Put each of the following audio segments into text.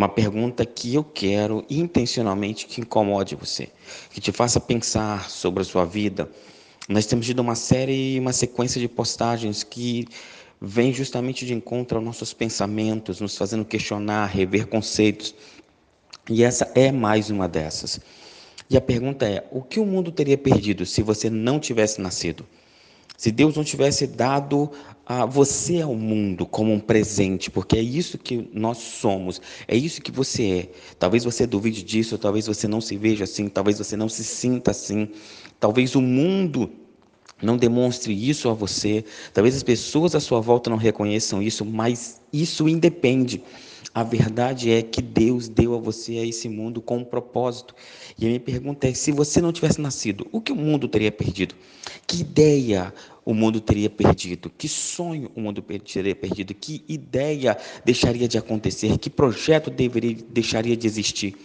Uma pergunta que eu quero intencionalmente que incomode você, que te faça pensar sobre a sua vida. Nós temos tido uma série, uma sequência de postagens que vem justamente de encontro aos nossos pensamentos, nos fazendo questionar, rever conceitos. E essa é mais uma dessas. E a pergunta é: o que o mundo teria perdido se você não tivesse nascido? Se Deus não tivesse dado a você ao mundo como um presente, porque é isso que nós somos, é isso que você é. Talvez você duvide disso, talvez você não se veja assim, talvez você não se sinta assim, talvez o mundo não demonstre isso a você, talvez as pessoas à sua volta não reconheçam isso, mas isso independe. A verdade é que Deus deu a você a esse mundo com um propósito. E a minha pergunta é: se você não tivesse nascido, o que o mundo teria perdido? Que ideia o mundo teria perdido? Que sonho o mundo teria perdido? Que ideia deixaria de acontecer? Que projeto deveria, deixaria de existir?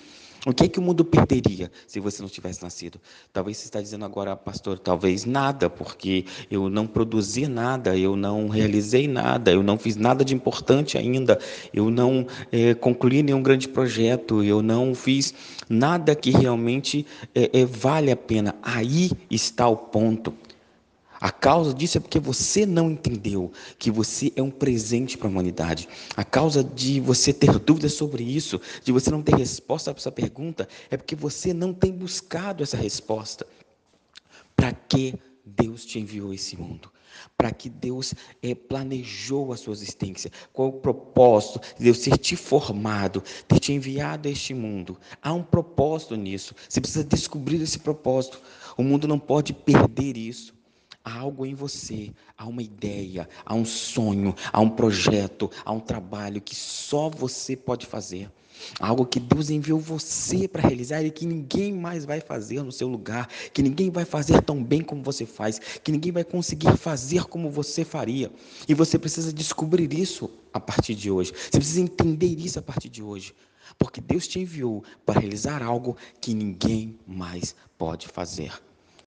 O que é que o mundo perderia se você não tivesse nascido? Talvez você está dizendo agora, pastor, talvez nada, porque eu não produzi nada, eu não realizei nada, eu não fiz nada de importante ainda, eu não é, concluí nenhum grande projeto, eu não fiz nada que realmente é, vale a pena. Aí está o ponto. A causa disso é porque você não entendeu que você é um presente para a humanidade. A causa de você ter dúvidas sobre isso, de você não ter resposta para essa pergunta, é porque você não tem buscado essa resposta. Para que Deus te enviou esse mundo? Para que Deus é, planejou a sua existência? Qual o propósito de Deus ter te formado, ter te enviado a este mundo? Há um propósito nisso. Você precisa descobrir esse propósito. O mundo não pode perder isso. Há algo em você, há uma ideia, há um sonho, há um projeto, há um trabalho que só você pode fazer. Algo que Deus enviou você para realizar e que ninguém mais vai fazer no seu lugar, que ninguém vai fazer tão bem como você faz, que ninguém vai conseguir fazer como você faria. E você precisa descobrir isso a partir de hoje. Você precisa entender isso a partir de hoje. Porque Deus te enviou para realizar algo que ninguém mais pode fazer.